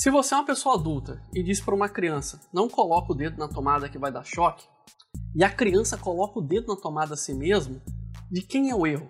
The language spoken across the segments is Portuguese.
Se você é uma pessoa adulta e diz para uma criança, não coloca o dedo na tomada que vai dar choque, e a criança coloca o dedo na tomada a si mesmo, de quem é o erro?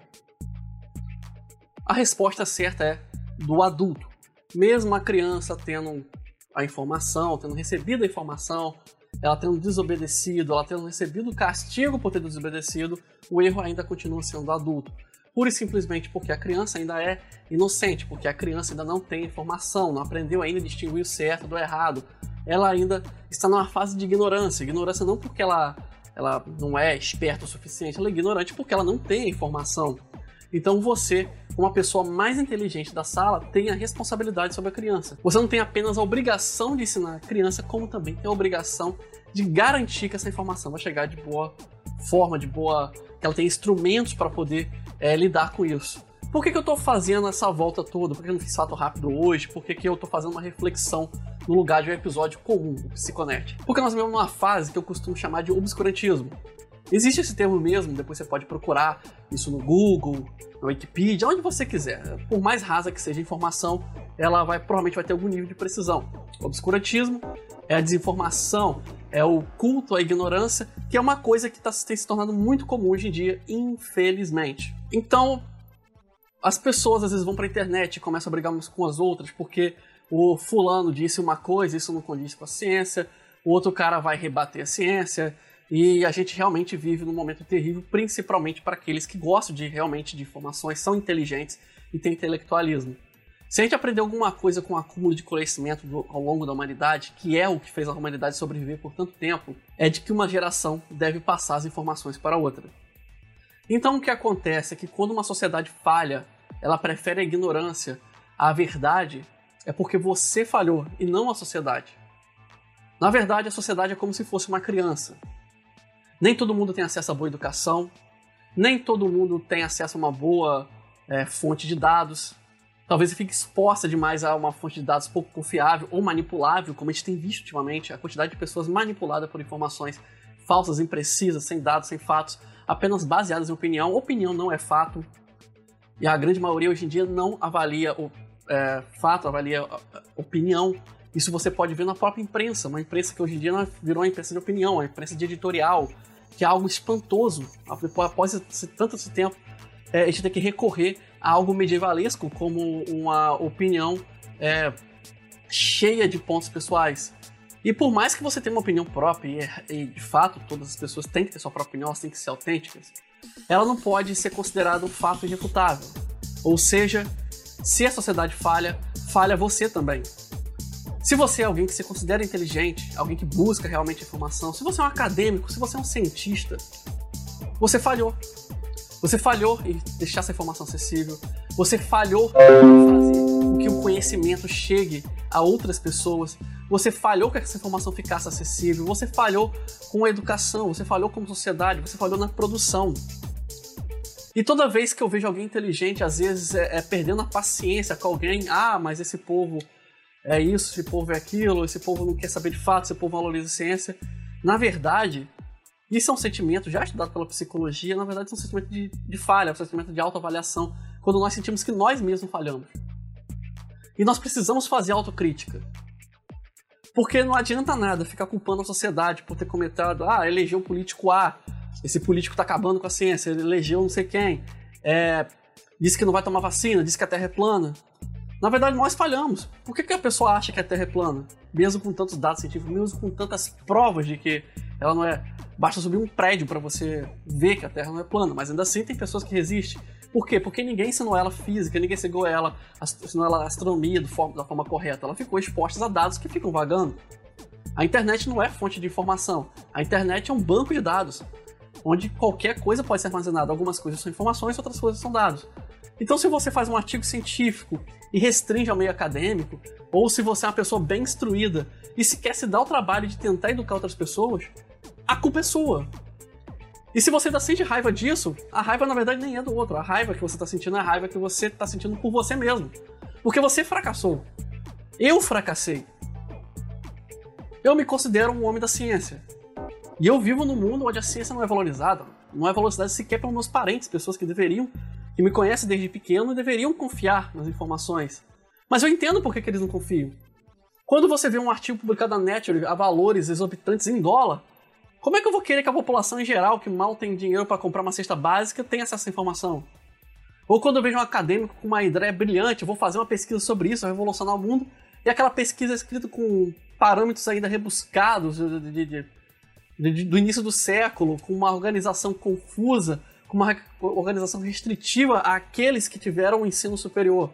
A resposta certa é do adulto. Mesmo a criança tendo a informação, tendo recebido a informação, ela tendo desobedecido, ela tendo recebido o castigo por ter desobedecido, o erro ainda continua sendo do adulto. Pura e simplesmente porque a criança ainda é inocente, porque a criança ainda não tem informação, não aprendeu ainda a distinguir o certo do errado. Ela ainda está numa fase de ignorância. Ignorância não porque ela, ela não é esperta o suficiente, ela é ignorante porque ela não tem informação. Então você, como a pessoa mais inteligente da sala, tem a responsabilidade sobre a criança. Você não tem apenas a obrigação de ensinar a criança, como também tem a obrigação de garantir que essa informação vai chegar de boa forma, de boa. Que ela tem instrumentos para poder é, lidar com isso. Por que, que eu estou fazendo essa volta toda? Por que eu não fiz fato rápido hoje? Por que, que eu estou fazendo uma reflexão no lugar de um episódio comum, o Psiconete? Porque nós vivemos numa fase que eu costumo chamar de obscurantismo. Existe esse termo mesmo, depois você pode procurar isso no Google, na Wikipedia, onde você quiser. Por mais rasa que seja a informação, ela vai provavelmente vai ter algum nível de precisão. Obscurantismo é a desinformação, é o culto à ignorância, que é uma coisa que tá, tem se tornado muito comum hoje em dia, infelizmente. Então, as pessoas às vezes vão para a internet e começam a brigar umas com as outras porque o fulano disse uma coisa, isso não condiz com a ciência, o outro cara vai rebater a ciência, e a gente realmente vive num momento terrível, principalmente para aqueles que gostam de realmente de informações, são inteligentes e têm intelectualismo. Se a gente aprender alguma coisa com o acúmulo de conhecimento do, ao longo da humanidade, que é o que fez a humanidade sobreviver por tanto tempo, é de que uma geração deve passar as informações para outra. Então o que acontece é que quando uma sociedade falha, ela prefere a ignorância à verdade, é porque você falhou e não a sociedade. Na verdade, a sociedade é como se fosse uma criança. Nem todo mundo tem acesso a boa educação, nem todo mundo tem acesso a uma boa é, fonte de dados. Talvez fique exposta demais a uma fonte de dados pouco confiável ou manipulável, como a gente tem visto ultimamente, a quantidade de pessoas manipuladas por informações falsas, imprecisas, sem dados, sem fatos, apenas baseadas em opinião. Opinião não é fato. E a grande maioria hoje em dia não avalia o é, fato, avalia opinião. Isso você pode ver na própria imprensa, uma imprensa que hoje em dia virou uma imprensa de opinião, uma imprensa de editorial, que é algo espantoso. Após tanto esse tempo, é, a gente tem que recorrer algo medievalesco como uma opinião é, cheia de pontos pessoais. E por mais que você tenha uma opinião própria, e, de fato todas as pessoas têm que ter sua própria opinião, elas têm que ser autênticas, ela não pode ser considerada um fato irrefutável. Ou seja, se a sociedade falha, falha você também. Se você é alguém que se considera inteligente, alguém que busca realmente informação, se você é um acadêmico, se você é um cientista, você falhou. Você falhou em deixar essa informação acessível. Você falhou em fazer com que o conhecimento chegue a outras pessoas. Você falhou que essa informação ficasse acessível. Você falhou com a educação. Você falhou como sociedade. Você falhou na produção. E toda vez que eu vejo alguém inteligente, às vezes é, é perdendo a paciência com alguém. Ah, mas esse povo é isso, esse povo é aquilo, esse povo não quer saber de fato, esse povo valoriza a ciência. Na verdade, isso é um sentimento já estudado pela psicologia, na verdade é um sentimento de, de falha, é um sentimento de autoavaliação, quando nós sentimos que nós mesmos falhamos. E nós precisamos fazer autocrítica. Porque não adianta nada ficar culpando a sociedade por ter comentado, ah, elegeu o político A, esse político está acabando com a ciência, ele elegeu não sei quem, é, disse que não vai tomar vacina, disse que a Terra é plana. Na verdade, nós falhamos. Por que, que a pessoa acha que a Terra é plana? Mesmo com tantos dados científicos, mesmo com tantas provas de que ela não é. Basta subir um prédio para você ver que a Terra não é plana, mas ainda assim tem pessoas que resistem. Por quê? Porque ninguém ensinou ela física, ninguém ensinou ela, ensinou ela astronomia da forma correta. Ela ficou exposta a dados que ficam vagando. A internet não é fonte de informação. A internet é um banco de dados, onde qualquer coisa pode ser armazenada. Algumas coisas são informações, outras coisas são dados. Então, se você faz um artigo científico e restringe ao meio acadêmico, ou se você é uma pessoa bem instruída e se quer se dar o trabalho de tentar educar outras pessoas, a culpa é sua. E se você ainda sente raiva disso, a raiva na verdade nem é do outro. A raiva que você está sentindo é a raiva que você está sentindo por você mesmo. Porque você fracassou. Eu fracassei. Eu me considero um homem da ciência. E eu vivo num mundo onde a ciência não é valorizada. Não é valorizada sequer pelos meus parentes, pessoas que deveriam que me conhecem desde pequeno deveriam confiar nas informações. Mas eu entendo por que, que eles não confiam. Quando você vê um artigo publicado na Nature a valores exorbitantes em dólar, como é que eu vou querer que a população em geral, que mal tem dinheiro para comprar uma cesta básica, tenha acesso à informação? Ou quando eu vejo um acadêmico com uma ideia brilhante, vou fazer uma pesquisa sobre isso, revolucionar o mundo, e aquela pesquisa é escrita com parâmetros ainda rebuscados de, de, de, do início do século, com uma organização confusa, com uma organização restritiva àqueles que tiveram o ensino superior.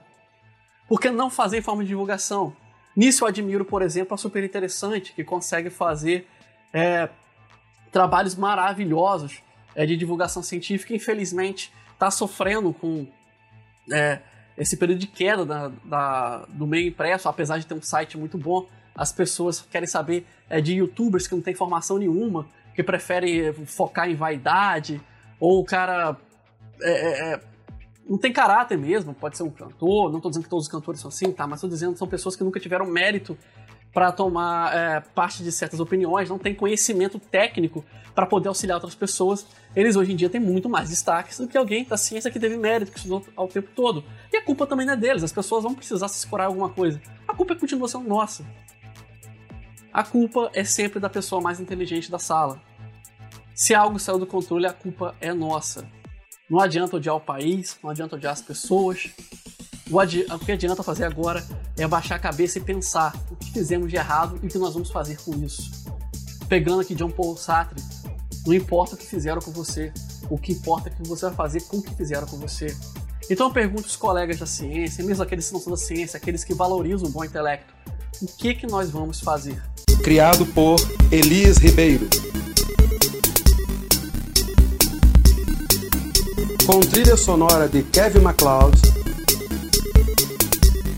Por que não fazer em forma de divulgação? Nisso eu admiro, por exemplo, a Super Interessante, que consegue fazer é, trabalhos maravilhosos é, de divulgação científica. Infelizmente, está sofrendo com é, esse período de queda da, da, do meio impresso, apesar de ter um site muito bom. As pessoas querem saber é, de youtubers que não tem informação nenhuma, que preferem focar em vaidade, ou o cara é, é, é não tem caráter mesmo, pode ser um cantor, não estou dizendo que todos os cantores são assim, tá? Mas estou dizendo que são pessoas que nunca tiveram mérito para tomar é, parte de certas opiniões, não tem conhecimento técnico para poder auxiliar outras pessoas. Eles hoje em dia têm muito mais destaques do que alguém da ciência que teve mérito, que estudou ao tempo todo. E a culpa também não é deles, as pessoas vão precisar se escorar alguma coisa. A culpa continua sendo nossa. A culpa é sempre da pessoa mais inteligente da sala. Se algo saiu do controle, a culpa é nossa. Não adianta odiar o país, não adianta odiar as pessoas. O, que adianta fazer agora é abaixar a cabeça e pensar o que fizemos de errado e o que nós vamos fazer com isso. Pegando aqui John Paul Sartre, não importa o que fizeram com você, o que importa é o que você vai fazer com o que fizeram com você. Então eu pergunto aos colegas da ciência, mesmo aqueles que não são da ciência, aqueles que valorizam o bom intelecto, o que que nós vamos fazer? Criado por Elias Ribeiro. com trilha sonora de Kevin MacLeod.